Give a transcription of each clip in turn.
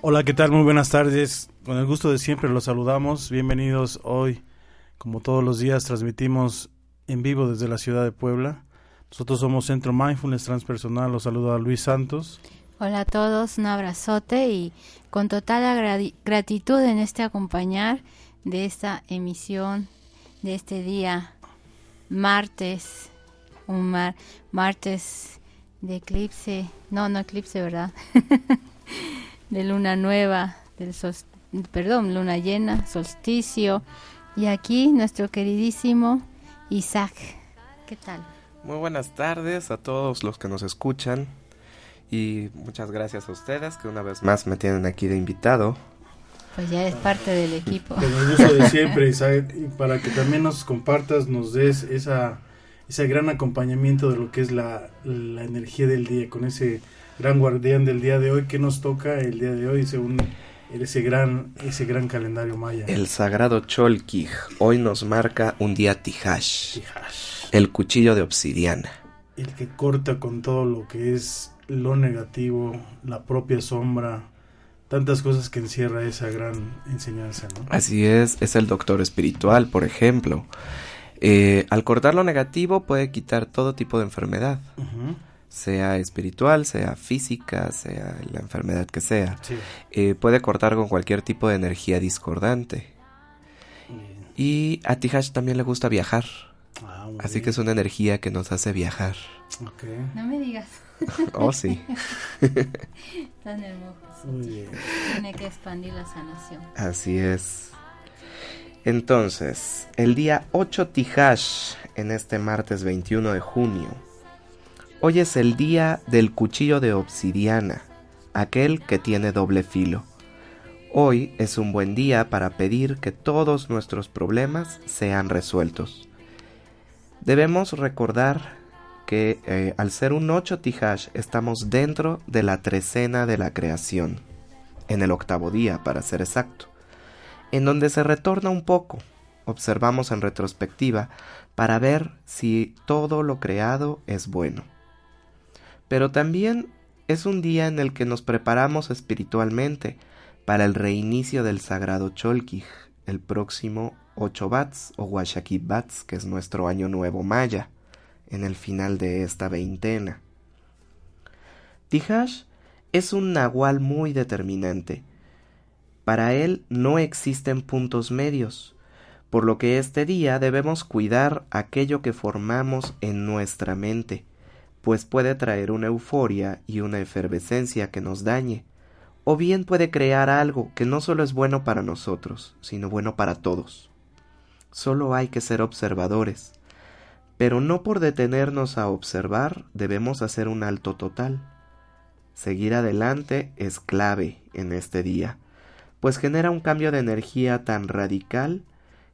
Hola, ¿qué tal? Muy buenas tardes. Con el gusto de siempre los saludamos. Bienvenidos hoy. Como todos los días transmitimos en vivo desde la ciudad de Puebla. Nosotros somos Centro Mindfulness Transpersonal. Los saluda Luis Santos. Hola a todos, un abrazote y con total gratitud en este acompañar de esta emisión de este día martes, un martes de eclipse, no, no eclipse, ¿verdad? de luna nueva, del perdón, luna llena, solsticio. Y aquí nuestro queridísimo Isaac. ¿Qué tal? Muy buenas tardes a todos los que nos escuchan y muchas gracias a ustedes que una vez más me tienen aquí de invitado. Pues ya es parte del equipo. Con el gusto de siempre, Isaac, y para que también nos compartas, nos des esa, ese gran acompañamiento de lo que es la, la energía del día, con ese gran guardián del día de hoy. ¿Qué nos toca el día de hoy según ese gran, ese gran calendario maya? El sagrado Cholquij hoy nos marca un día Tijash, el cuchillo de obsidiana. El que corta con todo lo que es lo negativo, la propia sombra, tantas cosas que encierra esa gran enseñanza, ¿no? Así es, es el doctor espiritual, por ejemplo. Eh, al cortar lo negativo puede quitar todo tipo de enfermedad, sea espiritual, sea física, sea la enfermedad que sea. Eh, puede cortar con cualquier tipo de energía discordante. Y a Tijash también le gusta viajar. Ah, Así que es una energía que nos hace viajar. No me digas. oh, sí. Tan hermoso. Tiene que expandir la sanación. Así es. Entonces, el día 8 Tijash, en este martes 21 de junio, hoy es el día del cuchillo de obsidiana, aquel que tiene doble filo. Hoy es un buen día para pedir que todos nuestros problemas sean resueltos. Debemos recordar que eh, al ser un 8 Tijash estamos dentro de la trecena de la creación, en el octavo día para ser exacto, en donde se retorna un poco, observamos en retrospectiva para ver si todo lo creado es bueno. Pero también es un día en el que nos preparamos espiritualmente para el reinicio del sagrado Cholquij, el próximo 8 Bats o Washaki Bats, que es nuestro año nuevo maya en el final de esta veintena. Tijash es un nahual muy determinante. Para él no existen puntos medios, por lo que este día debemos cuidar aquello que formamos en nuestra mente, pues puede traer una euforia y una efervescencia que nos dañe, o bien puede crear algo que no solo es bueno para nosotros, sino bueno para todos. Solo hay que ser observadores, pero no por detenernos a observar debemos hacer un alto total. Seguir adelante es clave en este día, pues genera un cambio de energía tan radical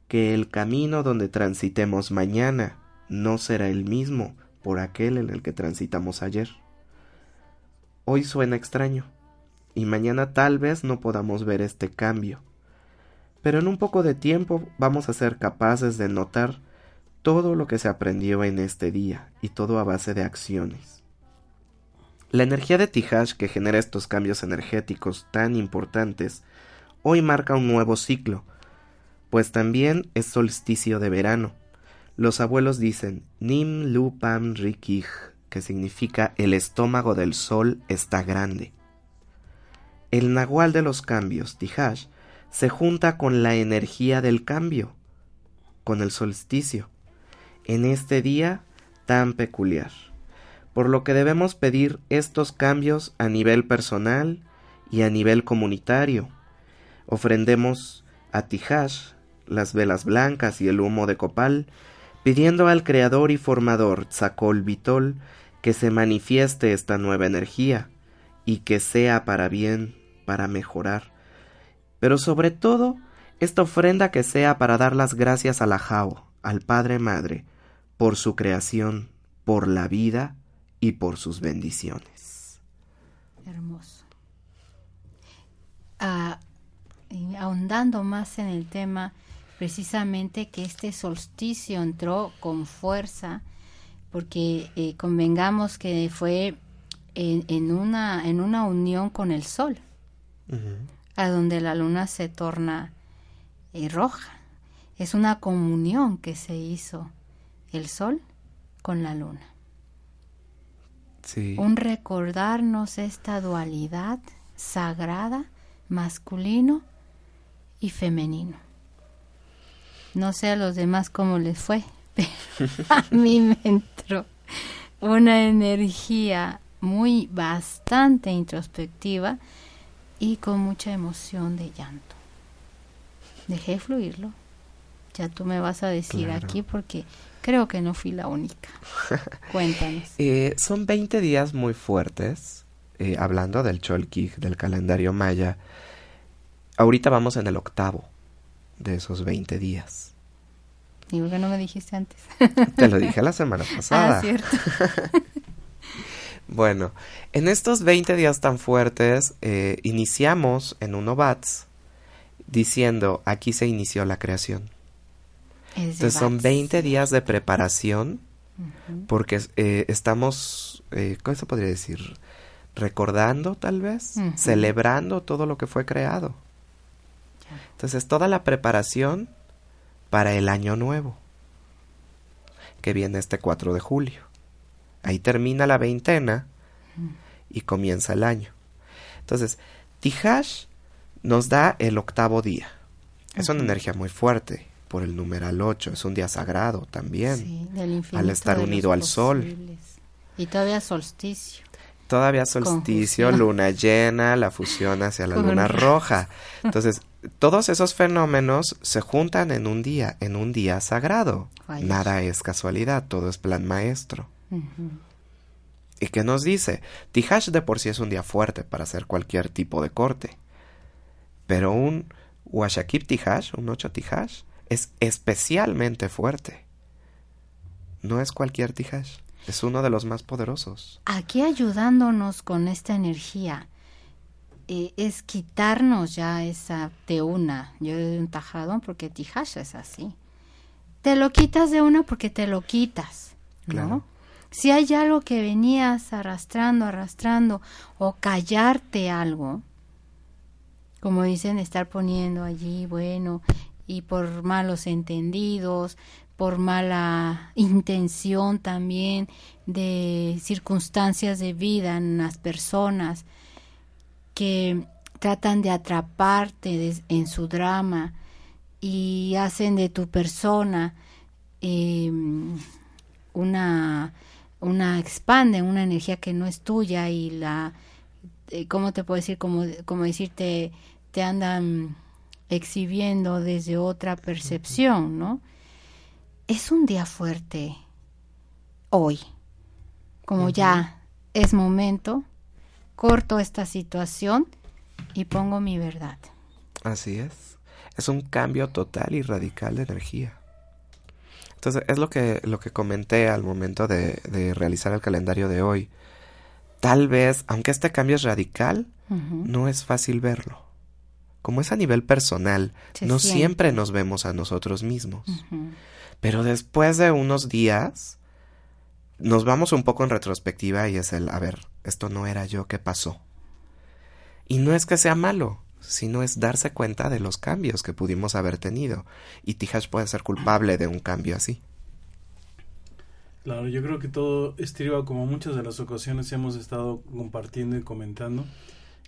que el camino donde transitemos mañana no será el mismo por aquel en el que transitamos ayer. Hoy suena extraño, y mañana tal vez no podamos ver este cambio, pero en un poco de tiempo vamos a ser capaces de notar todo lo que se aprendió en este día y todo a base de acciones. La energía de Tijash que genera estos cambios energéticos tan importantes hoy marca un nuevo ciclo, pues también es solsticio de verano. Los abuelos dicen Nim Lu Pam Rikij, que significa el estómago del sol está grande. El nahual de los cambios, Tijash, se junta con la energía del cambio, con el solsticio en este día tan peculiar, por lo que debemos pedir estos cambios a nivel personal y a nivel comunitario. Ofrendemos a Tijash las velas blancas y el humo de copal pidiendo al Creador y Formador Tzakol Vitol que se manifieste esta nueva energía y que sea para bien, para mejorar. Pero sobre todo, esta ofrenda que sea para dar las gracias a la Jao, al Padre Madre, por su creación, por la vida y por sus bendiciones. Hermoso. Ah, ahondando más en el tema, precisamente que este solsticio entró con fuerza, porque eh, convengamos que fue en, una, en una unión con el sol, a donde la luna se torna eh, roja. Es una comunión que se hizo el sol con la luna. Un recordarnos esta dualidad sagrada, masculino y femenino. No sé a los demás cómo les fue, pero a mí me entró una energía muy bastante introspectiva y con mucha emoción de llanto. Dejé fluirlo. Ya tú me vas a decir aquí porque creo que no fui la única. Cuéntanos. Eh, son 20 días muy fuertes, eh, hablando del Cholkig, del calendario maya. Ahorita vamos en el octavo de esos 20 días. ¿Y por qué no me dijiste antes? Te lo dije la semana pasada. Ah, cierto. bueno, en estos 20 días tan fuertes, eh, iniciamos en uno Bats diciendo, aquí se inició la creación. Entonces son 20 días de preparación porque eh, estamos, eh, ¿cómo se podría decir? Recordando tal vez, celebrando todo lo que fue creado. Entonces toda la preparación para el año nuevo, que viene este 4 de julio. Ahí termina la veintena y comienza el año. Entonces, Tijash nos da el octavo día. Es una energía muy fuerte por el numeral 8. Es un día sagrado también. al estar unido al sol. Y todavía solsticio. Todavía solsticio, luna llena, la fusión hacia la luna roja. Entonces, todos esos fenómenos se juntan en un día, en un día sagrado. Nada es casualidad, todo es plan maestro. ¿Y qué nos dice? Tijash de por sí es un día fuerte para hacer cualquier tipo de corte. Pero un Washakib Tijash, un 8 Tijash, es especialmente fuerte. No es cualquier Tijash, es uno de los más poderosos. Aquí ayudándonos con esta energía eh, es quitarnos ya esa de una. Yo de un tajadón porque Tijash es así. Te lo quitas de una porque te lo quitas, ¿no? Si hay algo que venías arrastrando, arrastrando o callarte algo, como dicen, estar poniendo allí, bueno, y por malos entendidos, por mala intención también de circunstancias de vida en las personas que tratan de atraparte en su drama y hacen de tu persona em, una una expande una energía que no es tuya y la eh, cómo te puedo decir como como decirte te andan exhibiendo desde otra percepción, ¿no? Es un día fuerte hoy, como ya es momento, corto esta situación y pongo mi verdad. Así es. Es un cambio total y radical de energía. Entonces, es lo que, lo que comenté al momento de, de realizar el calendario de hoy. Tal vez, aunque este cambio es radical, no es fácil verlo como es a nivel personal, no siempre nos vemos a nosotros mismos. Pero después de unos días, nos vamos un poco en retrospectiva y es el, a ver, esto no era yo, ¿qué pasó? Y no es que sea malo, sino es darse cuenta de los cambios que pudimos haber tenido. Y Tijash puede ser culpable de un cambio así. Claro, yo creo que todo estriba, como muchas de las ocasiones hemos estado compartiendo y comentando,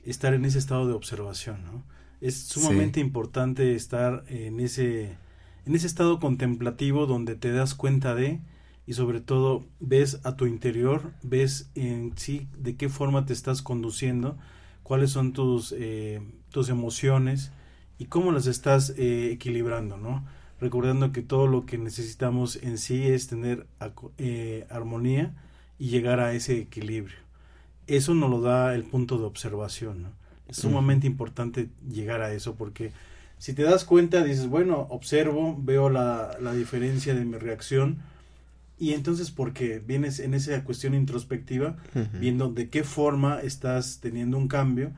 estar en ese estado de observación, ¿no? es sumamente importante estar en ese, en ese estado contemplativo donde te das cuenta de y sobre todo ves a tu interior, ves en sí de qué forma te estás conduciendo, cuáles son tus, eh, tus emociones y cómo las estás eh, equilibrando, ¿no? recordando que todo lo que necesitamos en sí es tener eh, armonía y llegar a ese equilibrio. Eso nos lo da el punto de observación. Es sumamente importante llegar a eso porque si te das cuenta, dices, bueno, observo, veo la, la diferencia de mi reacción y entonces porque vienes en esa cuestión introspectiva, viendo de qué forma estás teniendo un cambio,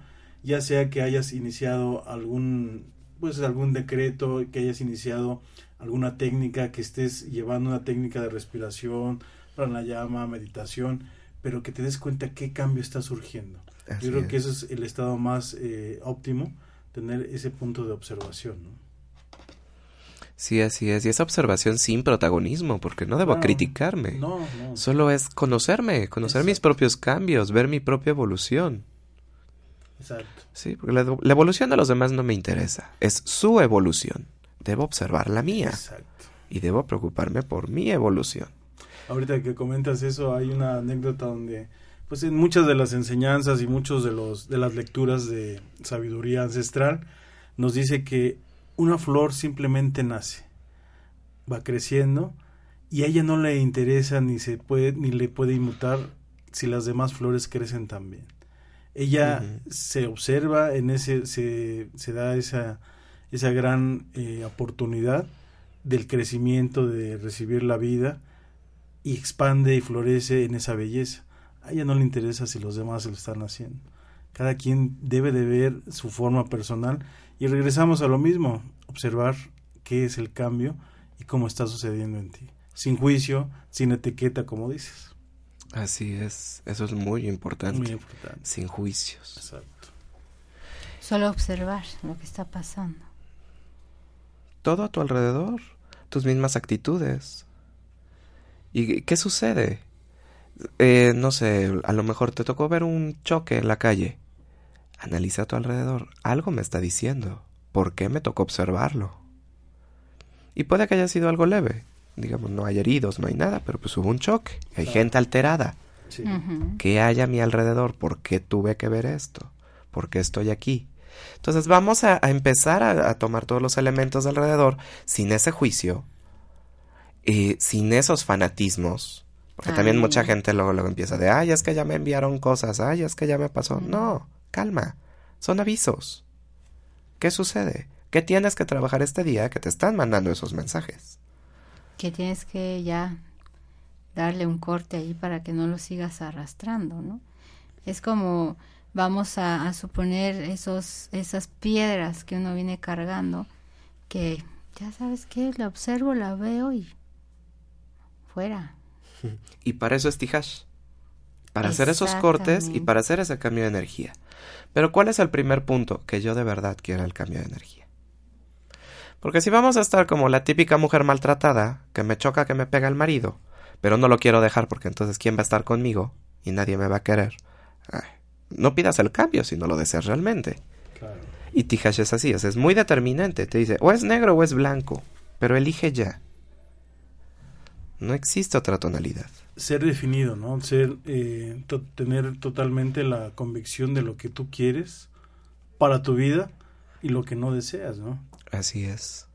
ya sea que hayas iniciado algún pues algún decreto, que hayas iniciado alguna técnica, que estés llevando una técnica de respiración, llama meditación, pero que te des cuenta qué cambio está surgiendo. Yo creo que eso es el estado más eh, óptimo, tener ese punto de observación. ¿no? Sí, así es. Y esa observación sin protagonismo, porque no debo criticarme. No, no. Solo es conocerme, conocer mis propios cambios, ver mi propia evolución. Exacto. Sí, porque la, evolución de los demás no me interesa. Es su evolución. Debo observar la mía. Exacto. Y debo preocuparme por mi evolución. Ahorita que comentas eso, hay una anécdota donde, pues en muchas de las enseñanzas y muchos de los de las lecturas de sabiduría ancestral, nos dice que una flor simplemente nace, va creciendo y a ella no le interesa ni se puede ni le puede inmutar si las demás flores crecen también. Ella se observa en ese se, se da esa esa gran eh, oportunidad del crecimiento de recibir la vida y expande y florece en esa belleza. A ella no le interesa si los demás se lo están haciendo. Cada quien debe de ver su forma personal y regresamos a lo mismo observar qué es el cambio y cómo está sucediendo en ti sin juicio sin etiqueta como dices Así es, eso es muy importante. Muy importante. Sin juicios. Exacto. Solo observar lo que está pasando. Todo a tu alrededor, tus mismas actitudes. ¿Y qué sucede? Eh, no sé, a lo mejor te tocó ver un choque en la calle. Analiza a tu alrededor. Algo me está diciendo. ¿Por qué me tocó observarlo? Y puede que haya sido algo leve digamos, no hay heridos, no hay nada, pero pues hubo un choque, hay gente alterada. ¿Qué hay a mi alrededor? ¿Por qué tuve que ver esto? ¿Por qué estoy aquí? Entonces vamos a, empezar a, tomar todos los elementos alrededor sin ese juicio, y sin esos fanatismos, porque también mucha gente luego, luego empieza de, ay, es que ya me enviaron cosas, ay, es que ya me pasó. No, calma, son avisos. ¿Qué sucede? ¿Qué tienes que trabajar este día que te están mandando esos mensajes? que tienes que ya darle un corte ahí para que no lo sigas arrastrando, ¿no? Es como vamos a, suponer esos esas piedras que uno viene cargando que ya sabes qué, la observo, la veo y fuera. Y para eso es Tijash. Para hacer esos cortes y para hacer ese cambio de energía. Pero ¿cuál es el primer punto? Que yo de verdad quiera el cambio de energía. Porque si vamos a estar como la típica mujer maltratada, que me choca que me pega el marido, pero no lo quiero dejar porque entonces ¿quién va a estar conmigo? Y nadie me va a querer. no pidas el cambio si no lo deseas realmente. Y Tijash es así, es, muy determinante. Te dice, o es negro o es blanco, pero elige ya. No existe otra tonalidad. Ser definido, ¿no? Ser, eh, tener totalmente la convicción de lo que tú quieres para tu vida y lo que no deseas, ¿no? Así es.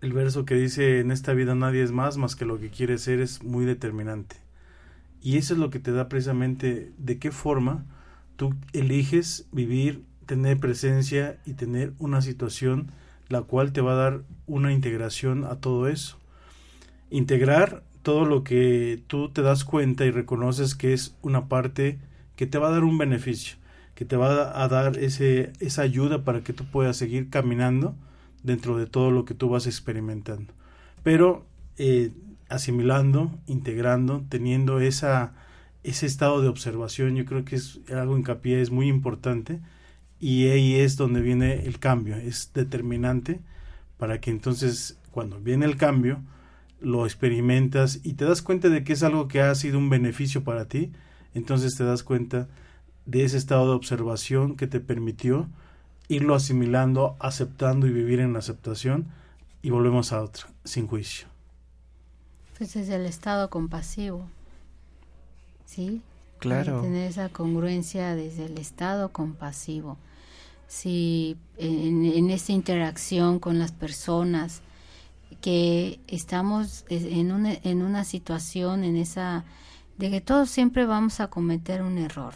El verso que dice, en esta vida nadie es más más que lo que quiere ser es muy determinante. Y eso es lo que te da precisamente de qué forma tú eliges vivir, tener presencia y tener una situación la cual te va a dar una integración a todo eso. Integrar todo lo que tú te das cuenta y reconoces que es una parte que te va a dar un beneficio, que te va a dar ese, esa ayuda para que tú puedas seguir caminando dentro de todo lo que tú vas experimentando. Pero eh, asimilando, integrando, teniendo esa, ese estado de observación, yo creo que es algo hincapié, es muy importante y ahí es donde viene el cambio, es determinante para que entonces cuando viene el cambio lo experimentas y te das cuenta de que es algo que ha sido un beneficio para ti, entonces te das cuenta de ese estado de observación que te permitió irlo asimilando, aceptando y vivir en la aceptación y volvemos a otra, sin juicio. Pues es el estado compasivo, ¿sí? Claro. tener esa congruencia desde el estado compasivo. Si en, en esta interacción con las personas que estamos en una, en una situación, en esa, de que todos siempre vamos a cometer un error.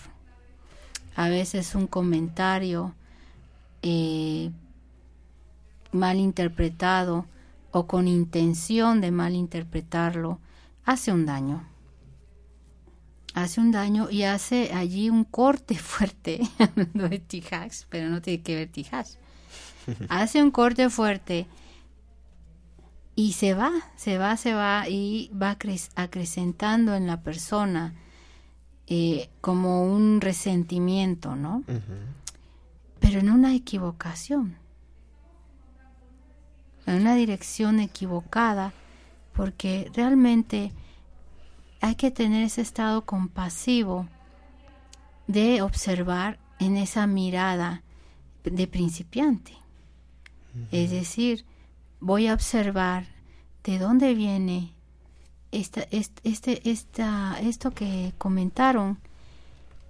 A veces un comentario eh, mal interpretado o con intención de mal interpretarlo hace un daño. Hace un daño y hace allí un corte fuerte, de Tijax, pero no tiene que ver Tijax. Hace un corte fuerte y se va, se va, se va y va acrecentando en la persona eh, como un resentimiento, ¿no? Pero en una equivocación, en una dirección equivocada, porque realmente hay que tener ese estado compasivo de observar en esa mirada de principiante. Es decir, voy a observar de dónde viene esta, este, esta, esto que comentaron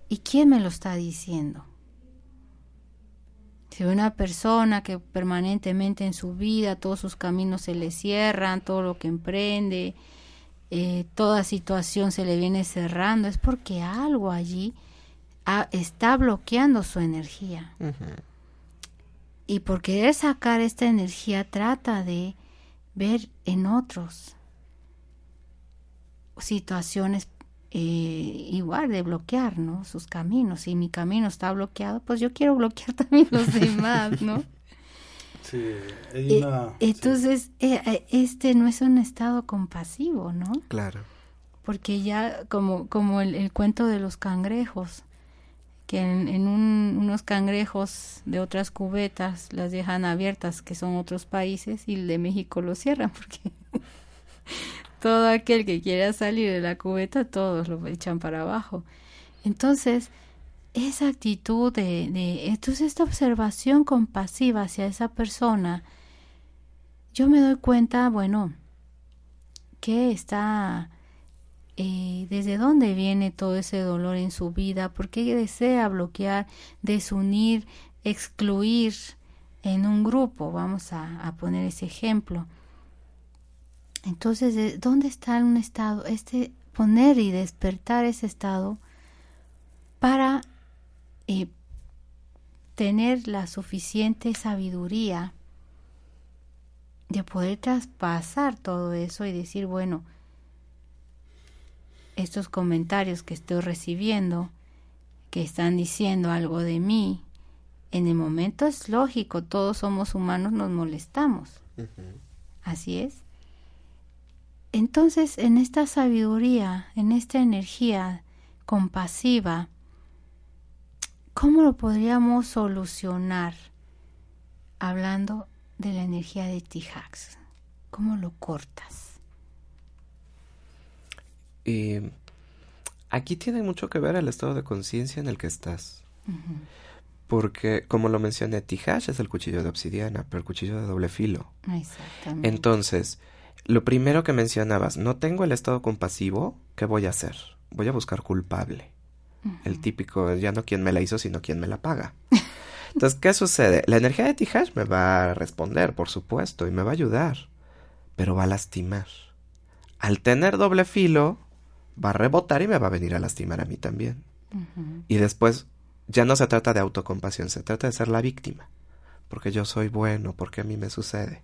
y quién me lo está diciendo. Si una persona que permanentemente en su vida todos sus caminos se le cierran, todo lo que emprende, eh, toda situación se le viene cerrando, es porque algo allí está bloqueando su energía y por querer sacar esta energía trata de ver en otros situaciones eh, igual de bloquear, ¿no? Sus caminos. Si mi camino está bloqueado, pues yo quiero bloquear también los demás, ¿no? Sí, hay eh, una, entonces, eh, este no es un estado compasivo, ¿no? Claro. Porque ya, como, como el cuento de los cangrejos, que en, unos cangrejos de otras cubetas las dejan abiertas, que son otros países, y el de México lo cierran, porque todo aquel que quiera salir de la cubeta, todos lo echan para abajo. Entonces, esa actitud de, de entonces esta observación compasiva hacia esa persona, yo me doy cuenta, bueno, que está eh, desde dónde viene todo ese dolor en su vida, por qué desea bloquear, desunir, excluir en un grupo, vamos a, poner ese ejemplo. Entonces, ¿dónde está un estado? Este poner y despertar ese estado para eh, tener la suficiente sabiduría de poder traspasar todo eso y decir, bueno, estos comentarios que estoy recibiendo, que están diciendo algo de mí, en el momento es lógico, todos somos humanos, nos molestamos. Así es. Entonces, en esta sabiduría, en esta energía compasiva, ¿cómo lo podríamos solucionar? Hablando de la energía de Tijax. ¿Cómo lo cortas? Y aquí tiene mucho que ver el estado de conciencia en el que estás. Porque, como lo mencioné, Tijash es el cuchillo de obsidiana, pero el cuchillo de doble filo. Exactamente. Entonces, lo primero que mencionabas, no tengo el estado compasivo, ¿qué voy a hacer? Voy a buscar culpable. El típico, ya no quien me la hizo, sino quien me la paga. Entonces, ¿qué sucede? La energía de Tijash me va a responder, por supuesto, y me va a ayudar, pero va a lastimar. Al tener doble filo, va a rebotar y me va a venir a lastimar a mí también. Y después ya no se trata de autocompasión, se trata de ser la víctima. Porque yo soy bueno, porque a mí me sucede.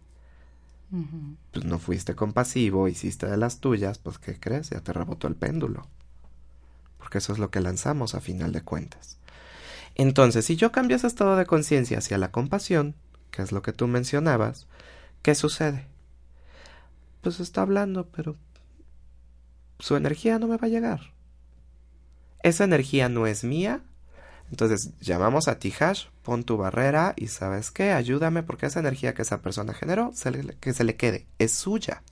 Pues no fuiste compasivo, hiciste de las tuyas, pues ¿qué crees? Ya te rebotó el péndulo. Porque eso es lo que lanzamos a final de cuentas. Entonces, si yo cambio ese estado de conciencia hacia la compasión, que es lo que tú mencionabas, ¿qué sucede? Pues está hablando, pero su energía no me va a llegar. Esa energía no es mía. Entonces llamamos a Tijash, pon tu barrera y sabes qué, ayúdame porque esa energía que esa persona generó, que se le quede, es suya,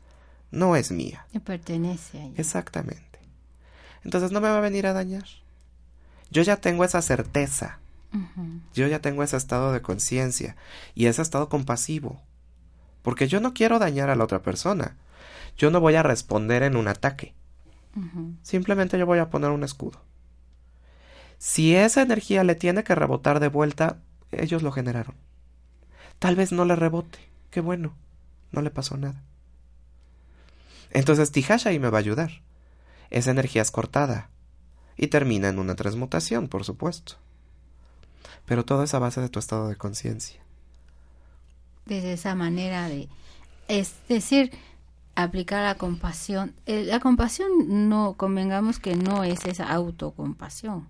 no es mía. Le pertenece a ella. Exactamente. Entonces no me va a venir a dañar. Yo ya tengo esa certeza. Yo ya tengo ese estado de conciencia y ese estado compasivo. Porque yo no quiero dañar a la otra persona. Yo no voy a responder en un ataque. Simplemente yo voy a poner un escudo. Si esa energía le tiene que rebotar de vuelta, ellos lo generaron. Tal vez no le rebote. Qué bueno. No le pasó nada. Entonces Tihasha ahí me va a ayudar. Esa energía es cortada y termina en una transmutación, por supuesto. Pero todo es a base de tu estado de conciencia. Desde esa manera de, es decir, aplicar la compasión. la compasión no, convengamos que no es esa autocompasión.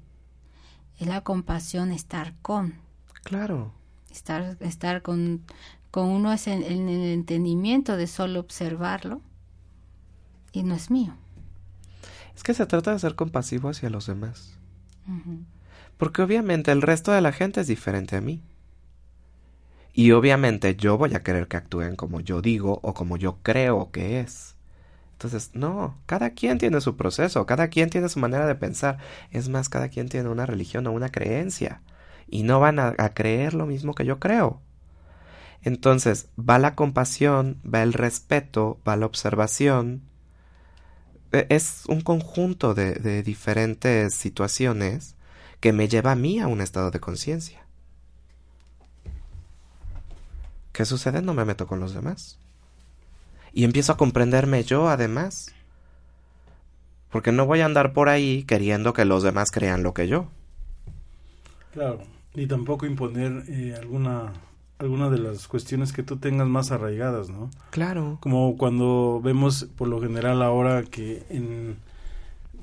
Es la compasión estar con. Claro. Estar, estar con, con uno es en, el entendimiento de solo observarlo y no es mío. Es que se trata de ser compasivo hacia los demás. Porque obviamente el resto de la gente es diferente a mí. Y obviamente yo voy a querer que actúen como yo digo o como yo creo que es. Entonces, no, cada quien tiene su proceso, cada quien tiene su manera de pensar. Es más, cada quien tiene una religión o una creencia. Y no van a, creer lo mismo que yo creo. Entonces, va la compasión, va el respeto, va la observación. E, es un conjunto de, de diferentes situaciones que me lleva a mí a un estado de conciencia. ¿Qué sucede? No me meto con los demás. Y empiezo a comprenderme yo, además. Porque no voy a andar por ahí queriendo que los demás crean lo que yo. Claro, y tampoco imponer eh, alguna alguna de las cuestiones que tú tengas más arraigadas, ¿no? Claro. Como cuando vemos por lo general ahora que en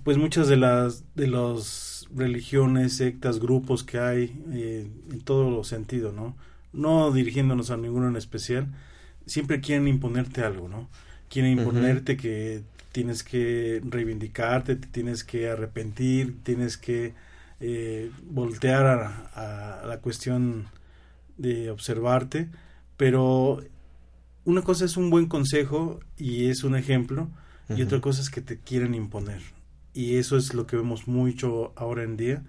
pues muchas de las de las religiones, sectas, grupos que hay eh, en todo los sentidos, ¿no? No dirigiéndonos a ninguno en especial, siempre quieren imponerte algo, ¿no? Quieren imponerte que tienes que reivindicarte, te tienes que arrepentir, tienes que eh, voltear a, la cuestión de observarte, pero una cosa es un buen consejo y es un ejemplo, y otra cosa es que te quieren imponer. Y eso es lo que vemos mucho ahora en día,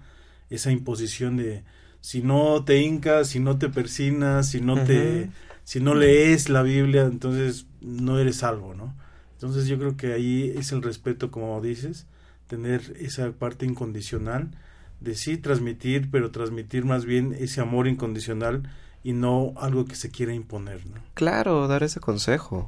esa imposición de si no te hincas, si no te persinas, si no te si no lees la Biblia, entonces no eres salvo, ¿no? Entonces yo creo que ahí es el respeto, como dices, tener esa parte incondicional de sí transmitir, pero transmitir más bien ese amor incondicional y no algo que se quiera imponer, ¿no? Claro, dar ese consejo.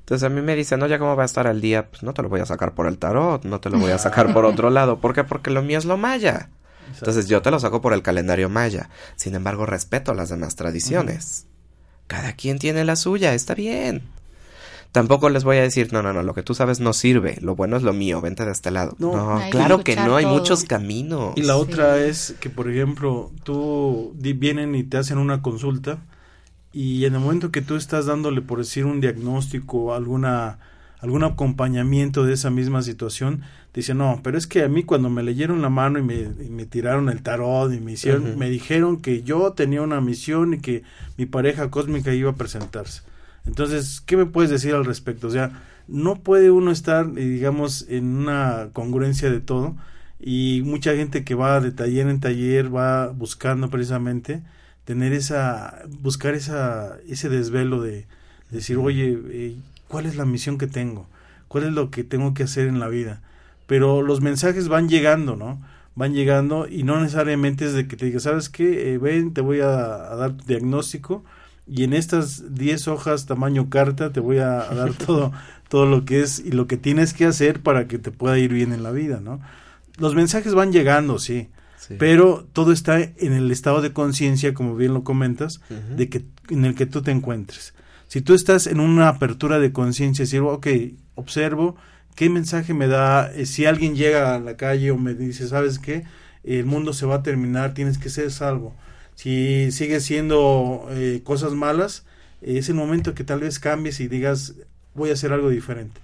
Entonces a mí me dicen, no, ya cómo va a estar el día, pues no te lo voy a sacar por el tarot, no te lo voy a sacar por otro lado. ¿Por qué? Porque lo mío es lo maya. Entonces yo te lo saco por el calendario maya. Sin embargo, respeto las demás tradiciones. Cada quien tiene la suya, está bien. Tampoco les voy a decir, no, no, no, lo que tú sabes no sirve, lo bueno es lo mío, vente de este lado. No, claro que no, hay muchos caminos. Y la otra es que, por ejemplo, tú vienen y te hacen una consulta y en el momento que tú estás dándole, por decir, un diagnóstico, alguna algún acompañamiento de esa misma situación, dice, no, pero es que a mí cuando me leyeron la mano y me, tiraron el tarot y me hicieron, me dijeron que yo tenía una misión y que mi pareja cósmica iba a presentarse. Entonces, ¿qué me puedes decir al respecto? O sea, no puede uno estar, eh, digamos, en una congruencia de todo y mucha gente que va de taller en taller va buscando precisamente tener esa, buscar esa, ese desvelo de, decir, oye, eh, cuál es la misión que tengo, cuál es lo que tengo que hacer en la vida. Pero los mensajes van llegando, ¿no? Van llegando y no necesariamente es de que te diga, ¿sabes qué? Eh, ven, te voy a, dar tu diagnóstico y en estas 10 hojas tamaño carta te voy a, dar todo, todo lo que es y lo que tienes que hacer para que te pueda ir bien en la vida, ¿no? Los mensajes van llegando, sí, pero todo está en el estado de conciencia, como bien lo comentas, de que en el que tú te encuentres. Si tú estás en una apertura de conciencia, decir, ok, observo, ¿qué mensaje me da? Eh, si alguien llega a la calle o me dice, ¿sabes qué? El mundo se va a terminar, tienes que ser salvo. Si sigue siendo eh, cosas malas, es el momento que tal vez cambies y digas, voy a hacer algo diferente.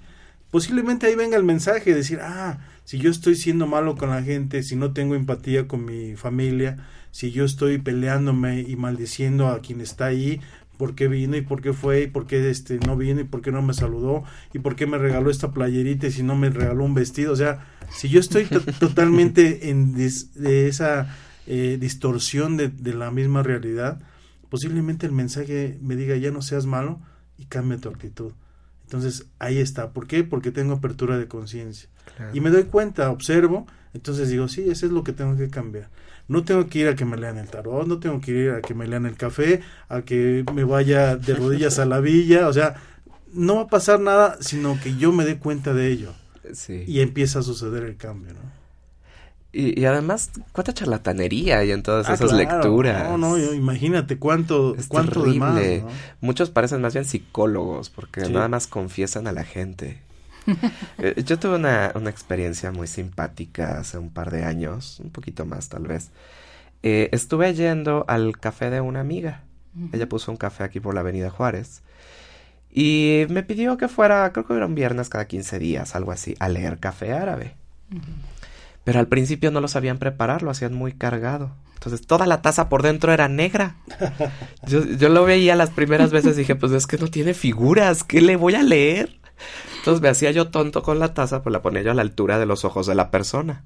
Posiblemente ahí venga el mensaje de decir, ah, si yo estoy siendo malo con la gente, si no tengo empatía con mi familia, si yo estoy peleándome y maldiciendo a quien está ahí, por qué vino y por qué fue y por qué este no vino y por qué no me saludó y por qué me regaló esta playerita y si no me regaló un vestido. O sea, si yo estoy totalmente en de esa eh, distorsión de, de, la misma realidad, posiblemente el mensaje me diga ya no seas malo y cambia tu actitud. Entonces ahí está. ¿Por qué? Porque tengo apertura de conciencia. Y me doy cuenta, observo, entonces digo, sí, eso es lo que tengo que cambiar. No tengo que ir a que me lean el tarot, no tengo que ir a que me lean el café, a que me vaya de rodillas a la villa, o sea, no va a pasar nada, sino que yo me dé cuenta de ello. Sí. Y empieza a suceder el cambio, ¿no? Y, y además, cuánta charlatanería hay en todas Ah, esas claro. lecturas. No, no, yo- imagínate cuánto, Es cuánto terrible. ¿no? Muchos parecen más bien psicólogos porque Sí. nada más confiesan a la gente. Eh, Yo tuve una, una experiencia muy simpática hace un par de años, un poquito más tal vez. Eh, estuve yendo al café de una amiga. Ella puso un café aquí por la Avenida Juárez. Y me pidió que fuera, creo que era un viernes cada 15 días, algo así, a leer café árabe. Pero al principio no lo sabían preparar, lo hacían muy cargado. Entonces toda la taza por dentro era negra. Yo, yo lo veía las primeras veces y dije, pues es que no tiene figuras, ¿qué le voy a leer? Entonces me hacía yo tonto con la taza, pues la ponía yo a la altura de los ojos de la persona.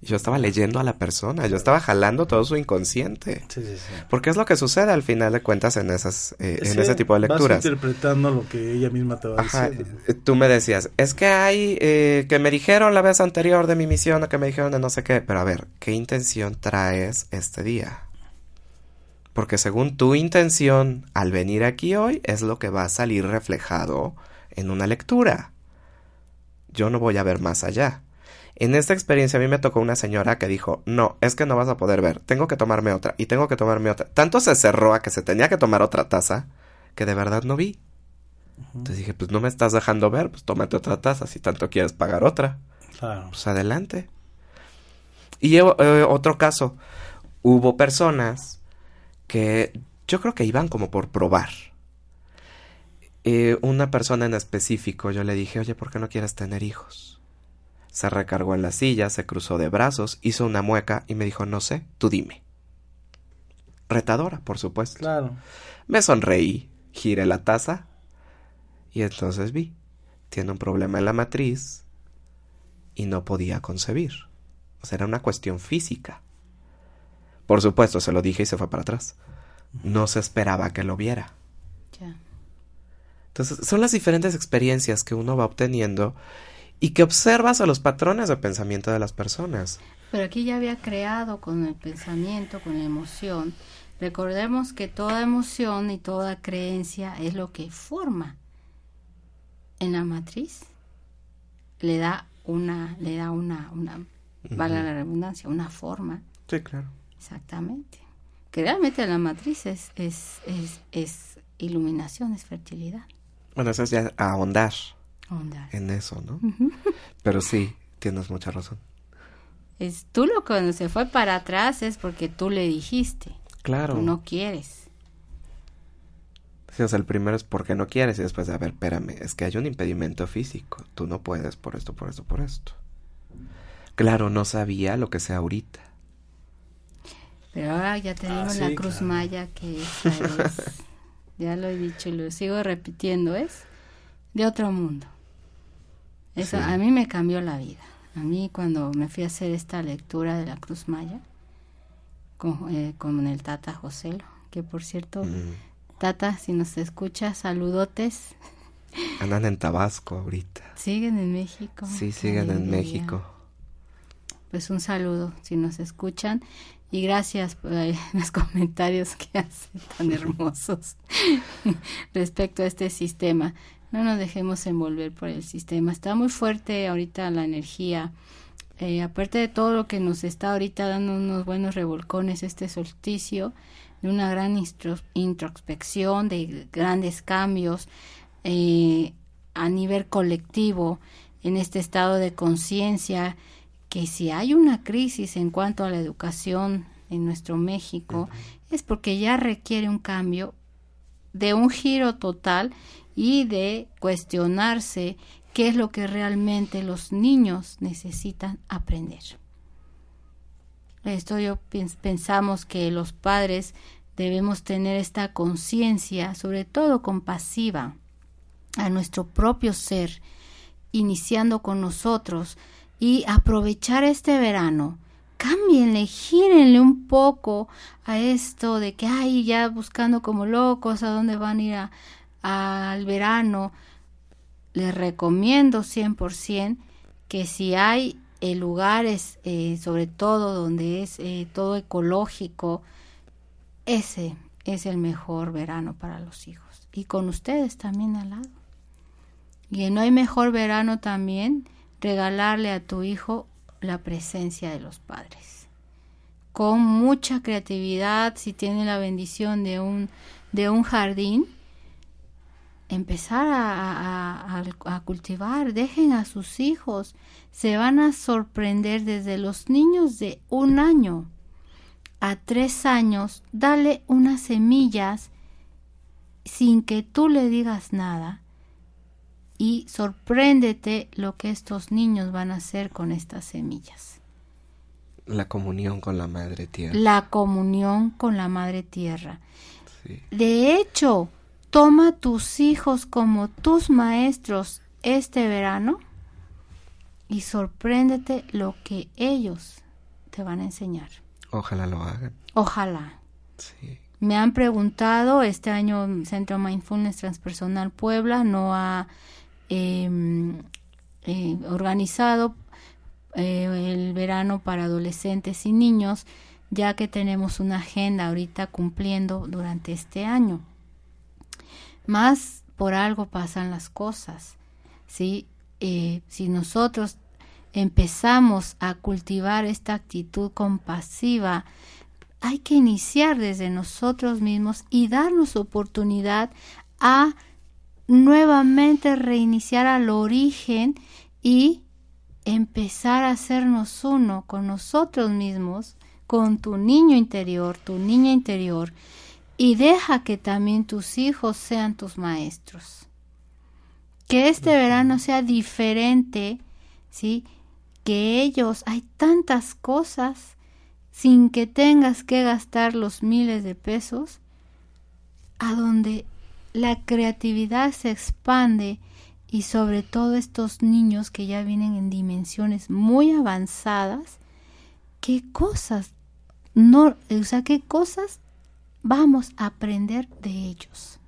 Y yo estaba leyendo a la persona, yo estaba jalando todo su inconsciente. Sí, sí, sí. Porque es lo que sucede al final de cuentas en esas, eh, en ese tipo de Vas lecturas. interpretando lo que ella misma te va Ajá, diciendo. eh, tú me decías, es que hay, eh, que me dijeron la vez anterior de mi misión o que me dijeron de no sé qué, pero a ver, ¿qué intención traes este día? Porque según tu intención al venir aquí hoy es lo que va a salir reflejado en una lectura. Yo no voy a ver más allá. En esta experiencia a mí me tocó una señora que dijo, no, es que no vas a poder ver, tengo que tomarme otra y tengo que tomarme otra. Tanto se cerró a que se tenía que tomar otra taza que de verdad no vi. Entonces dije, pues no me estás dejando ver, pues tómate otra taza si tanto quieres pagar otra. Claro. Pues adelante. Y eh, eh, otro caso, hubo personas que yo creo que iban como por probar. Eh, una persona en específico, yo le dije, oye, ¿por qué no quieres tener hijos? Se recargó en la silla, se cruzó de brazos, hizo una mueca y me dijo, no sé, tú dime. Retadora, por supuesto. Claro. Me sonreí, giré la taza y entonces vi, tiene un problema en la matriz y no podía concebir. O sea, era una cuestión física. Por supuesto, se lo dije y se fue para atrás. No se esperaba que lo viera. Ya. Entonces, son las diferentes experiencias que uno va obteniendo y que observas a los patrones de pensamiento de las personas. Pero aquí ya había creado con el pensamiento, con la emoción. Recordemos que toda emoción y toda creencia es lo que forma en la matriz. Le da una, le da una, una, valga la redundancia, una forma. Sí, claro. Exactamente. Que realmente la matriz es, es, es, es iluminación, es fertilidad. Bueno, eso es ya ahondar Onda. en eso, ¿no? Pero sí, tienes mucha razón. Es, tú lo que cuando se fue para atrás es porque tú le dijiste. Claro. Tú no quieres. Sí, o sea, el primero es porque no quieres y después de, a ver, espérame, es que hay un impedimento físico. Tú no puedes por esto, por esto, por esto. Claro, no sabía lo que sea ahorita. Pero ahora ya tenemos Ah, la cruz claro. maya que esa es, ya lo he dicho y lo sigo repitiendo, es de otro mundo. Eso Sí. a mí me cambió la vida. A mí cuando me fui a hacer esta lectura de la cruz maya con, eh, con el Tata Joselo, que por cierto, Mm. Tata, si nos escucha, saludotes. Andan en Tabasco ahorita. Siguen en México. Sí, siguen en. México. Pues un saludo si nos escuchan y gracias por los comentarios que hacen tan hermosos respecto a este sistema. No nos dejemos envolver por el sistema. Está muy fuerte ahorita la energía. Eh, aparte de todo lo que nos está ahorita dando unos buenos revolcones este solsticio, de una gran introspección, de grandes cambios eh, a nivel colectivo en este estado de conciencia que si hay una crisis en cuanto a la educación en nuestro México es porque ya requiere un cambio de un giro total y de cuestionarse qué es lo que realmente los niños necesitan aprender. Esto yo pensamos que los padres debemos tener esta conciencia, sobre todo compasiva, a nuestro propio ser, iniciando con nosotros y aprovechar este verano. Cámbienle, gírenle un poco a esto de que, ay, ya buscando como locos a dónde van a ir al verano. Les recomiendo 100% que si hay eh, lugares, eh, sobre todo donde es eh, todo ecológico, ese es el mejor verano para los hijos. Y con ustedes también al lado. Y no hay mejor verano también regalarle a tu hijo la presencia de los padres. Con mucha creatividad, si tiene la bendición de un, de un jardín, empezar a, a, cultivar, dejen a sus hijos, se van a sorprender desde los niños de un año a tres años, dale unas semillas sin que tú le digas nada y sorpréndete lo que estos niños van a hacer con estas semillas. La comunión con la Madre Tierra. La comunión con la Madre Tierra. De hecho, toma tus hijos como tus maestros este verano y sorpréndete lo que ellos te van a enseñar. Ojalá lo hagan. Ojalá. Sí. Me han preguntado, este año Centro Mindfulness Transpersonal Puebla no ha organizado eh, el verano para adolescentes y niños, ya que tenemos una agenda ahorita cumpliendo durante este año. Más por algo pasan las cosas, ¿sí? Eh, si nosotros empezamos a cultivar esta actitud compasiva, hay que iniciar desde nosotros mismos y darnos oportunidad a nuevamente reiniciar al origen y empezar a hacernos uno con nosotros mismos, con tu niño interior, tu niña interior, y deja que también tus hijos sean tus maestros. Que este verano sea diferente, ¿sí? que ellos hay tantas cosas sin que tengas que gastar los miles de pesos, a donde la creatividad se expande y sobre todo estos niños que ya vienen en dimensiones muy avanzadas, qué cosas no, o sea, qué cosas vamos a aprender de ellos.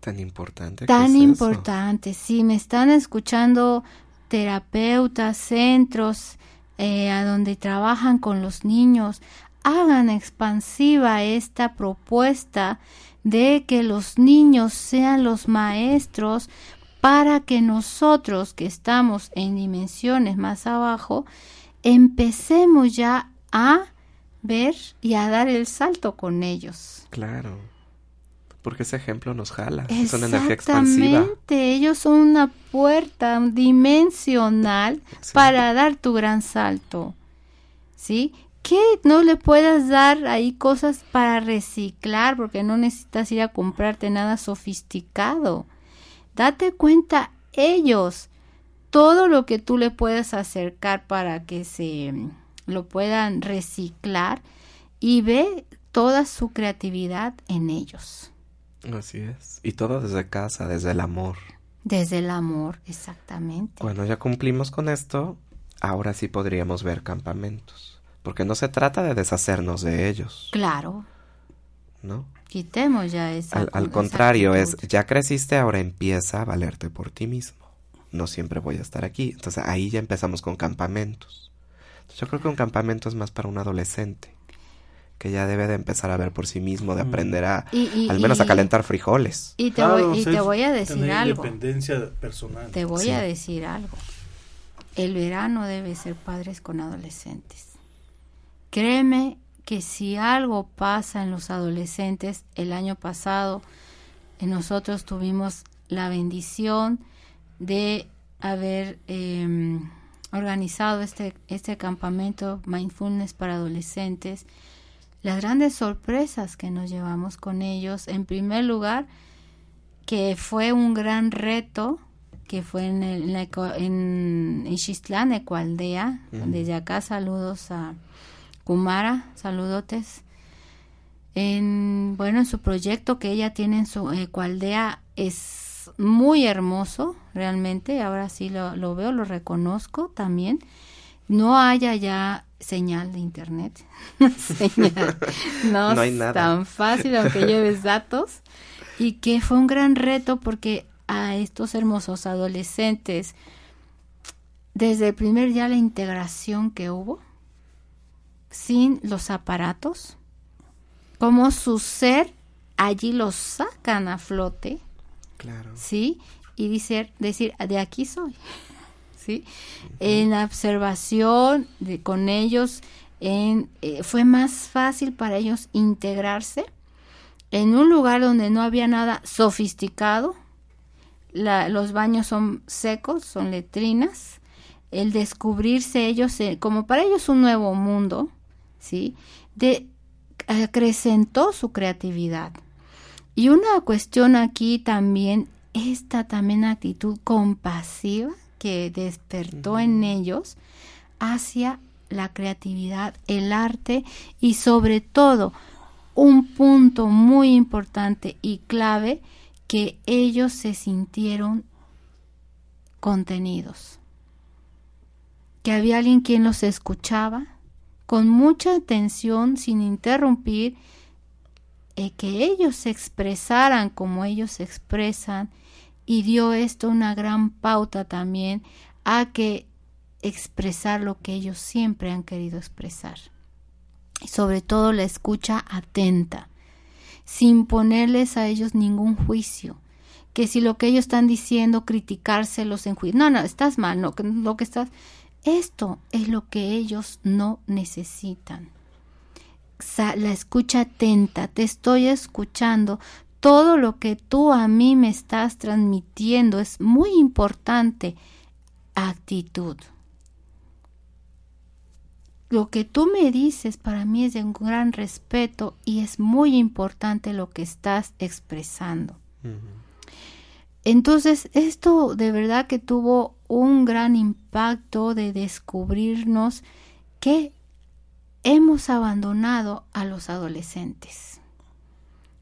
Tan importante. Tan importante. Si me están escuchando terapeutas, centros eh, a donde trabajan con los niños, hagan expansiva esta propuesta de que los niños sean los maestros para que nosotros que estamos en dimensiones más abajo empecemos ya a ver y a dar el salto con ellos. Claro porque ese ejemplo nos jala, es una energía expansiva. ellos son una puerta dimensional para dar tu gran salto. ¿Sí? Que no le puedas dar ahí cosas para reciclar, porque no necesitas ir a comprarte nada sofisticado. Date cuenta ellos todo lo que tú le puedas acercar para que se lo puedan reciclar y ve toda su creatividad en ellos. Así es. Y todo desde casa, desde el amor. Desde el amor, exactamente. Bueno, ya cumplimos con esto, ahora sí podríamos ver campamentos. Porque no se trata de deshacernos de ellos. Claro. ¿No? Quitemos ya esa. Al, al contrario, es ya creciste, ahora empieza a valerte por ti mismo. No siempre voy a estar aquí. Entonces ahí ya empezamos con campamentos. Yo creo que un campamento es más para un adolescente que ya debe de empezar a ver por sí mismo, de aprender a al menos a calentar frijoles. Y te, voy, y te voy a decir algo. Independencia personal. Te voy a decir algo. El verano debe ser padres con adolescentes. Créeme que si algo pasa en los adolescentes, el año pasado eh, nosotros tuvimos la bendición de haber em, organizado este, este campamento Mindfulness para adolescentes las grandes sorpresas que nos llevamos con ellos. En primer lugar, que fue un gran reto, que fue en, el, en, en Ecualdea. Desde acá saludos a Kumara, saludotes. En, bueno, en su proyecto que ella tiene en su Ecualdea es muy hermoso, realmente. Ahora sí lo, lo veo, lo reconozco también. No haya ya señal de internet. No, es tan fácil aunque lleves datos. Y que fue un gran reto porque a estos hermosos adolescentes, desde el primer día la integración que hubo, sin los aparatos, como su ser allí los sacan a flote. Claro. ¿Sí? y decir, decir de aquí soy. ¿Sí? En la observación de, con ellos, en, eh, fue más fácil para ellos integrarse en un lugar donde no había nada sofisticado. los baños son secos, son letrinas. El descubrirse ellos, eh, como para ellos un nuevo mundo, ¿sí? De, acrecentó su creatividad. Y una cuestión aquí también, esta también actitud compasiva que despertó en ellos hacia la creatividad, el arte y sobre todo un punto muy importante y clave que ellos se sintieron contenidos, que había alguien quien los escuchaba con mucha atención sin interrumpir, y que ellos se expresaran como ellos se expresan y dio esto una gran pauta también a que expresar lo que ellos siempre han querido expresar. Y sobre todo la escucha atenta, sin ponerles a ellos ningún juicio. Que si lo que ellos están diciendo, criticárselos en juicio. No, no, estás mal, no, lo que estás. Esto es lo que ellos no necesitan. La escucha atenta, te estoy escuchando, todo lo que tú a mí me estás transmitiendo es muy importante. Actitud lo que tú me dices para mí es de un gran respeto y es muy importante lo que estás expresando. Entonces, esto de verdad que tuvo un gran impacto de descubrirnos que hemos abandonado a los adolescentes.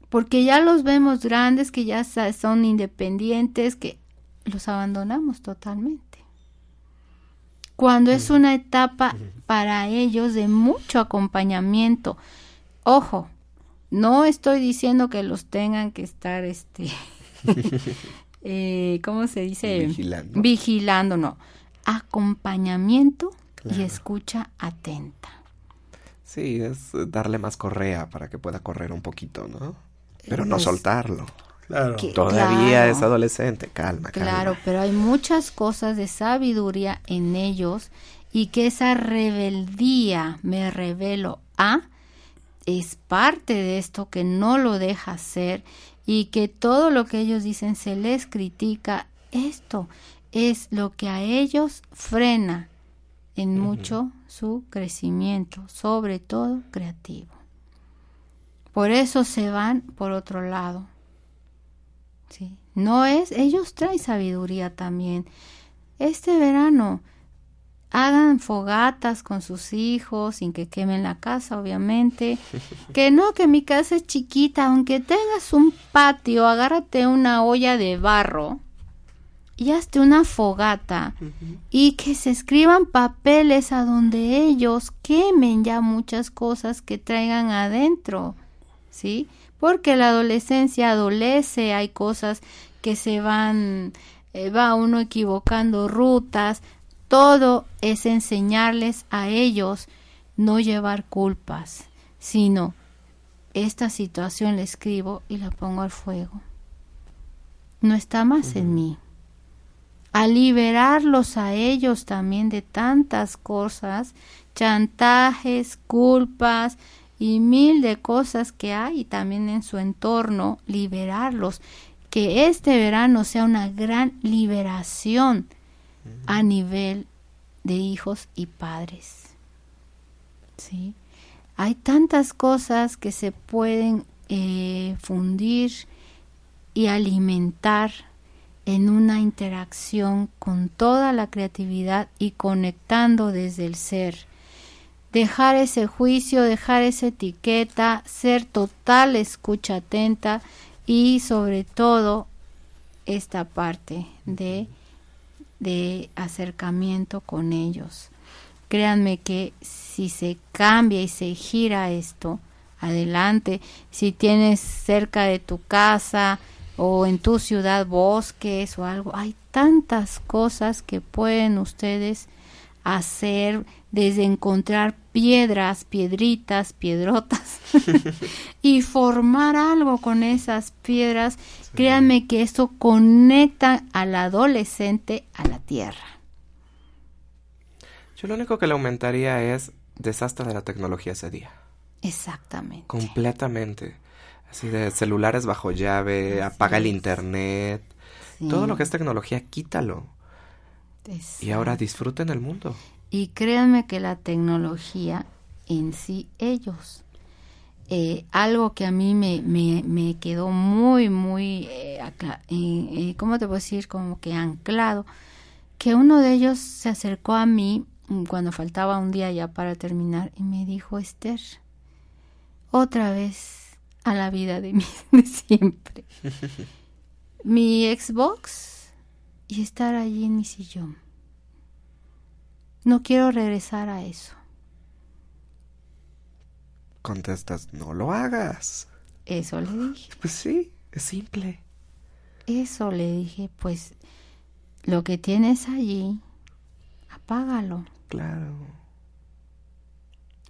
Porque ya los vemos grandes, que ya son independientes, que los abandonamos totalmente cuando es una etapa para ellos de mucho acompañamiento. Ojo, no estoy diciendo que los tengan que estar, este, eh, ¿cómo se dice? Vigilando. Vigilando, no. Acompañamiento y escucha atenta. Sí, es darle más correa para que pueda correr un poquito, ¿no? Pero no soltarlo. Claro. Todavía es adolescente, calma, Claro, pero hay muchas cosas de sabiduría en ellos y que esa rebeldía, me revelo a, es parte de esto que no lo deja hacer y que todo lo que ellos dicen se les critica. Esto es lo que a ellos frena en mucho su crecimiento, sobre todo creativo. Por eso se van por otro lado Sí. No es, ellos traen sabiduría también. Este verano hagan fogatas con sus hijos sin que quemen la casa, obviamente. que no, que mi casa es chiquita, aunque tengas un patio, agárrate una olla de barro y hazte una fogata y que se escriban papeles a donde ellos quemen ya muchas cosas que traigan adentro, ¿sí? porque la adolescencia adolece, hay cosas que se van, eh, va uno equivocando rutas, todo es enseñarles a ellos no llevar culpas, sino esta situación la escribo y la pongo al fuego. No está más en mí. A liberarlos a ellos también de tantas cosas, chantajes, culpas, y mil de cosas que hay también en su entorno, liberarlos. Que este verano sea una gran liberación a nivel de hijos y padres. ¿Sí? Hay tantas cosas que se pueden eh, fundir y alimentar en una interacción con toda la creatividad y conectando desde el ser dejar ese juicio, dejar esa etiqueta, ser total escucha atenta y sobre todo esta parte de, de acercamiento con ellos. Créanme que si se cambia y se gira esto, adelante, si tienes cerca de tu casa o en tu ciudad bosques o algo, hay tantas cosas que pueden ustedes hacer, desde encontrar piedras, piedritas, piedrotas y formar algo con esas piedras, créanme que eso conecta al adolescente a la tierra. Yo lo único que le aumentaría es desastre de la tecnología ese día. Exactamente. Completamente. Así de celulares bajo llave, apaga el internet. Todo lo que es tecnología, quítalo. Y ahora disfruten el mundo. Y créanme que la tecnología en sí, ellos, eh, algo que a mí me, me, quedó muy, muy, eh, eh, ¿cómo te puedo decir? Como que anclado, que uno de ellos se acercó a mí cuando faltaba un día ya para terminar y me dijo, Esther, otra vez a la vida de, de siempre. mi Xbox y estar allí en mi sillón. No quiero regresar a eso. Contestas, no lo hagas. Eso le dije. Pues sí, es simple. Eso le dije, pues lo que tienes allí, apágalo. Claro.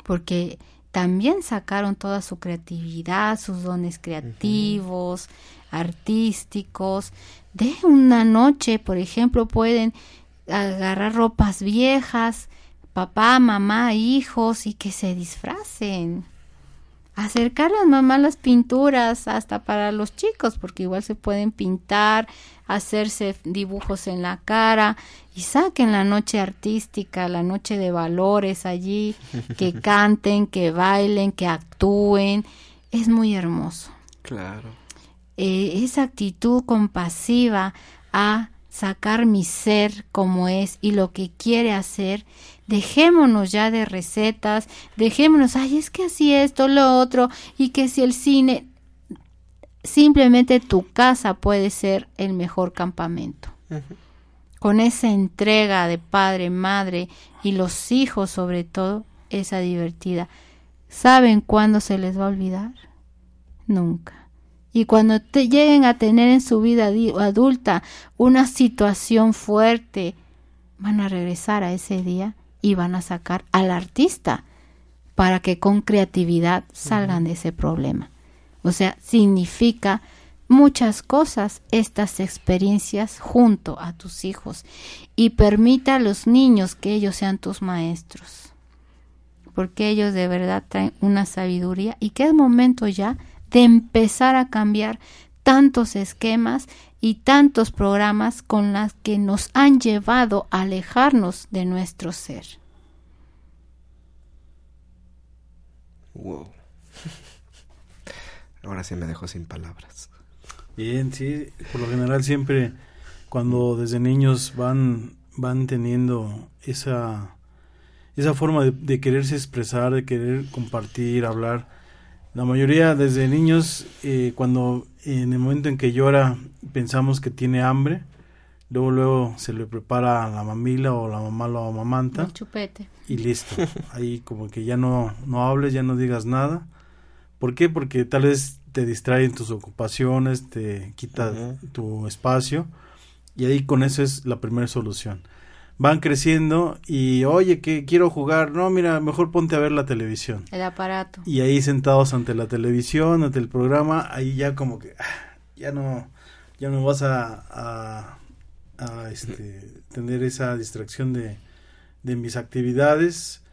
Porque también sacaron toda su creatividad, sus dones creativos, artísticos. De una noche, por ejemplo, pueden agarrar ropas viejas, papá, mamá, hijos y que se disfracen. Acercar a mamá las pinturas hasta para los chicos, porque igual se pueden pintar, hacerse dibujos en la cara y saquen la noche artística, la noche de valores allí, que canten, que bailen, que actúen. Es muy hermoso. Claro. Eh, esa actitud compasiva a sacar mi ser como es y lo que quiere hacer, dejémonos ya de recetas, dejémonos, ay, es que así esto, lo otro, y que si el cine, simplemente tu casa puede ser el mejor campamento. Con esa entrega de padre, madre y los hijos sobre todo, esa divertida. ¿Saben cuándo se les va a olvidar? Nunca. Y cuando te lleguen a tener en su vida adulta una situación fuerte, van a regresar a ese día y van a sacar al artista para que con creatividad salgan de ese problema. O sea, significa muchas cosas estas experiencias junto a tus hijos. Y permita a los niños que ellos sean tus maestros. Porque ellos de verdad traen una sabiduría y que es momento ya de empezar a cambiar tantos esquemas y tantos programas con los que nos han llevado a alejarnos de nuestro ser. Wow. Ahora sí me dejo sin palabras. Bien, sí, por lo general siempre cuando desde niños van van teniendo esa esa forma de, de quererse expresar, de querer compartir, hablar, la mayoría desde niños, eh, cuando en el momento en que llora pensamos que tiene hambre, luego luego se le prepara la mamila o la mamá lo amamanta. El chupete. Y listo. Ahí como que ya no, no hables, ya no digas nada. ¿Por qué? Porque tal vez te distraen tus ocupaciones, te quita tu espacio y ahí con eso es la primera solución van creciendo y oye que quiero jugar, no, mira, mejor ponte a ver la televisión. El aparato. Y ahí sentados ante la televisión, ante el programa, ahí ya como que ah, ya no ya no vas a, a, a este, tener esa distracción de, de mis actividades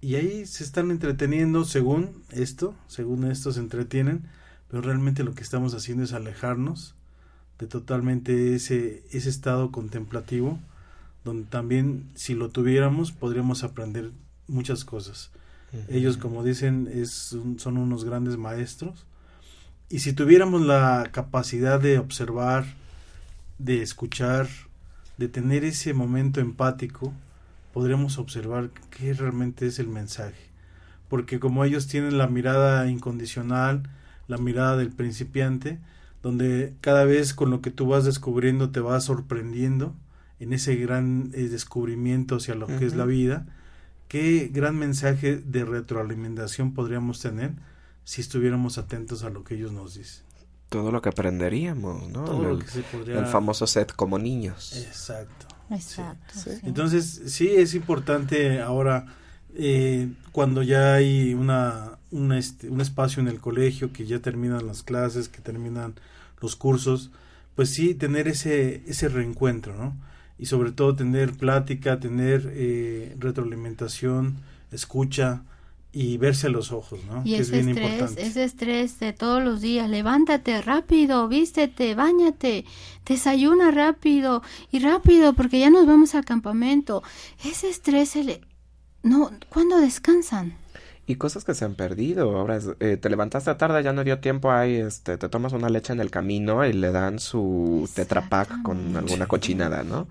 y ahí se están entreteniendo según esto, según esto se entretienen, pero realmente lo que estamos haciendo es alejarnos de totalmente ese, ese estado contemplativo donde también si lo tuviéramos podríamos aprender muchas cosas. Ellos, como dicen, es, son unos grandes maestros. Y si tuviéramos la capacidad de observar, de escuchar, de tener ese momento empático, podríamos observar qué realmente es el mensaje. Porque como ellos tienen la mirada incondicional, la mirada del principiante, donde cada vez con lo que tú vas descubriendo te vas sorprendiendo, en ese gran eh, descubrimiento hacia lo que es la vida, qué gran mensaje de retroalimentación podríamos tener si estuviéramos atentos a lo que ellos nos dicen. Todo lo que aprenderíamos, ¿no? Todo el, lo que se podría... el famoso set como niños. Exacto. Exacto. Entonces, sí es importante ahora, eh, cuando ya hay una, un, este, un espacio en el colegio, que ya terminan las clases, que terminan los cursos, pues sí, tener ese, ese reencuentro, ¿no? Y sobre todo tener plática, tener eh, retroalimentación, escucha, y verse a los ojos, ¿no? Y ese es bien estrés, importante. ese estrés de todos los días, levántate rápido, vístete, bañate, desayuna rápido y rápido porque ya nos vamos al campamento. Ese estrés, el, no, ¿cuándo descansan? Y cosas que se han perdido. Ahora eh, te levantaste tarde, ya no dio tiempo ahí, este, te tomas una leche en el camino y le dan su tetrapack con alguna cochinada, ¿no?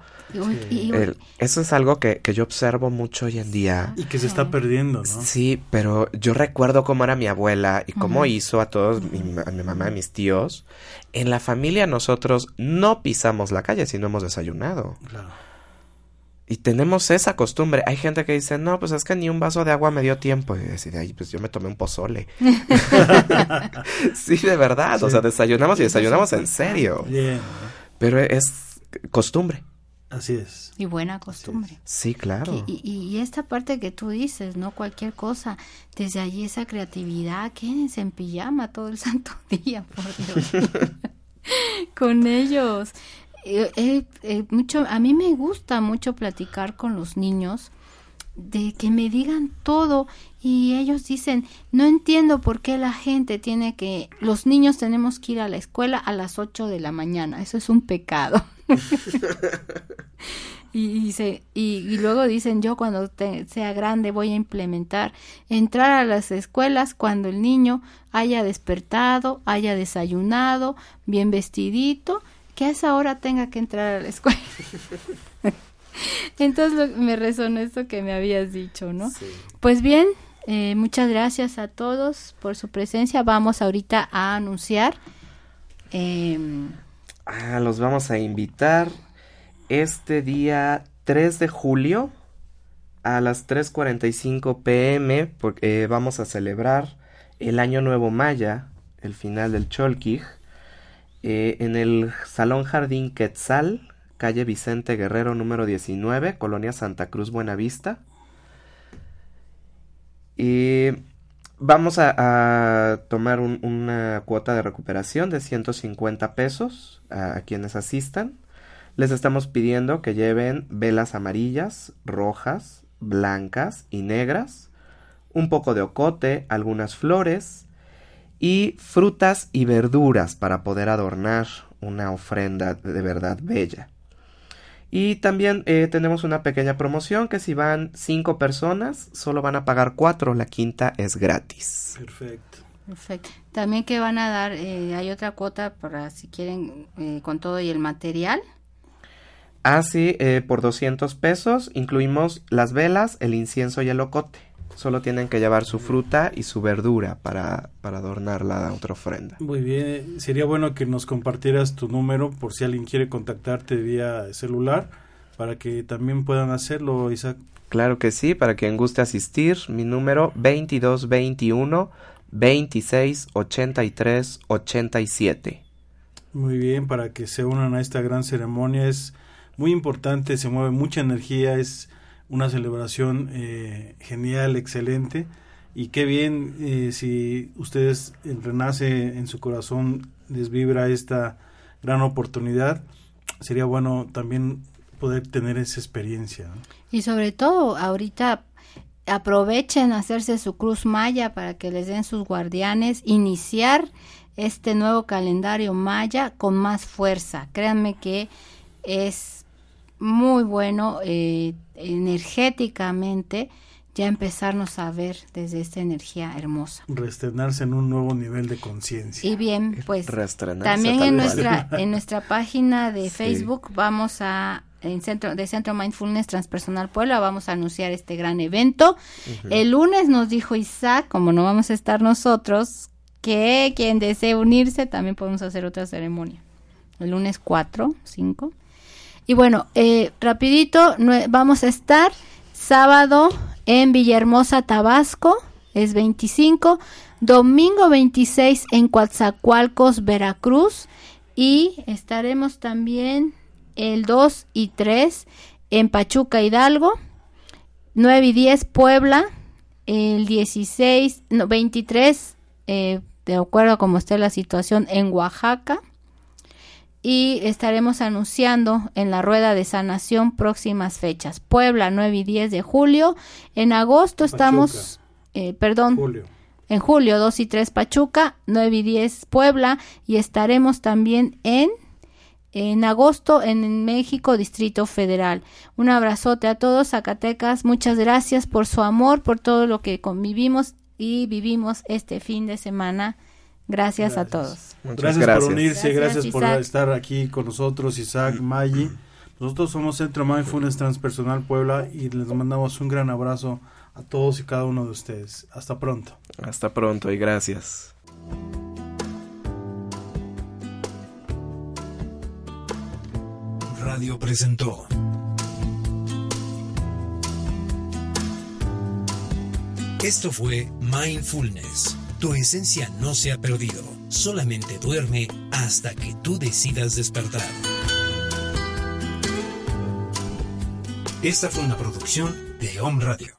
eso es algo que, que, yo observo mucho hoy en día. Y que se está perdiendo, ¿no? Sí, pero yo recuerdo cómo era mi abuela y cómo hizo a todos, mi, a mi mamá, a mis tíos. En la familia nosotros no pisamos la calle si no hemos desayunado. Claro. Y tenemos esa costumbre. Hay gente que dice, no, pues es que ni un vaso de agua me dio tiempo. Y decir, ay, pues yo me tomé un pozole. sí, de verdad. O sea, desayunamos y desayunamos en serio. Bien. Pero es costumbre. Así es. Y buena costumbre. Sí, claro. Y, y, esta parte que tú dices, ¿no? Cualquier cosa, desde allí esa creatividad, quédense en pijama todo el santo día, por Dios. Con ellos. Eh, eh, mucho, a mí me gusta mucho platicar con los niños de que me digan todo y ellos dicen, no entiendo por qué la gente tiene que, los niños tenemos que ir a la escuela a las 8 de la mañana, eso es un pecado. y, y, y, luego dicen, yo cuando sea grande voy a implementar entrar a las escuelas cuando el niño haya despertado, haya desayunado, bien vestidito que a esa hora tenga que entrar a la escuela. Entonces me resonó esto que me habías dicho, ¿no? Pues bien, eh, muchas gracias a todos por su presencia. Vamos ahorita a anunciar. Em, ah, los vamos a invitar este día 3 de julio a las 3.45 pm porque eh, vamos a celebrar el Año Nuevo Maya, el final del Cholquij. Eh, en el Salón Jardín Quetzal, calle Vicente Guerrero número 19, Colonia Santa Cruz Buenavista. Y vamos a, tomar una cuota de recuperación de 150 pesos a, quienes asistan. Les estamos pidiendo que lleven velas amarillas, rojas, blancas y negras, un poco de ocote, algunas flores, y frutas y verduras para poder adornar una ofrenda de verdad bella. Y también eh, tenemos una pequeña promoción que si van cinco personas solo van a pagar cuatro, la quinta es gratis. Perfecto. Perfecto. También que van a dar, eh, hay otra cuota para si quieren eh, con todo y el material. Ah, sí, por 200 pesos incluimos las velas, el incienso y el ocote. Solo tienen que llevar su fruta y su verdura para, para adornar la otra ofrenda. Muy bien, sería bueno que nos compartieras tu número por si alguien quiere contactarte vía celular para que también puedan hacerlo, Isaac. Claro que sí, para quien guste asistir, mi número 2221 26 83 87. Muy bien, para que se unan a esta gran ceremonia es muy importante, se mueve mucha energía, es una celebración eh, genial, excelente. Y qué bien eh, si ustedes renace en su corazón, les vibra esta gran oportunidad. Sería bueno también poder tener esa experiencia. Y sobre todo, ahorita aprovechen hacerse su cruz maya para que les den sus guardianes, iniciar este nuevo calendario maya con más fuerza. Créanme que es muy bueno eh, energéticamente ya empezarnos a ver desde esta energía hermosa. Restrenarse en un nuevo nivel de conciencia. Y bien, pues también en nuestra en nuestra página de Facebook vamos a en centro de Centro Mindfulness Transpersonal Puebla vamos a anunciar este gran evento. El lunes nos dijo Isaac, como no vamos a estar nosotros, que quien desee unirse también podemos hacer otra ceremonia. El lunes 4, 5 y bueno, eh, rapidito, vamos a estar sábado en Villahermosa, Tabasco, es 25, domingo 26 en Coatzacoalcos, Veracruz, y estaremos también el 2 y 3 en Pachuca Hidalgo, 9 y 10 Puebla, el 16, no, 23, eh, de acuerdo a cómo esté la situación, en Oaxaca. Y estaremos anunciando en la rueda de sanación próximas fechas. Puebla, 9 y 10 de julio. En agosto estamos, eh, perdón, Julio. en julio 2 y 3 Pachuca, 9 y 10 Puebla. Y estaremos también en en agosto en México, Distrito Federal. Un abrazote a todos, Zacatecas. Muchas gracias por su amor, por todo lo que convivimos y vivimos este fin de semana. Gracias, a todos. Muchas Gracias, gracias. por unirse, Gracias, gracias, por Isaac. estar aquí con nosotros, Isaac, Maggi. Nosotros somos Centro Mindfulness Transpersonal Puebla y les mandamos un gran abrazo a todos y cada uno de ustedes. Hasta pronto. Hasta pronto y gracias. Radio presentó Esto fue Mindfulness. Tu esencia no se ha perdido, solamente duerme hasta que tú decidas despertar. Esta fue una producción de Home Radio.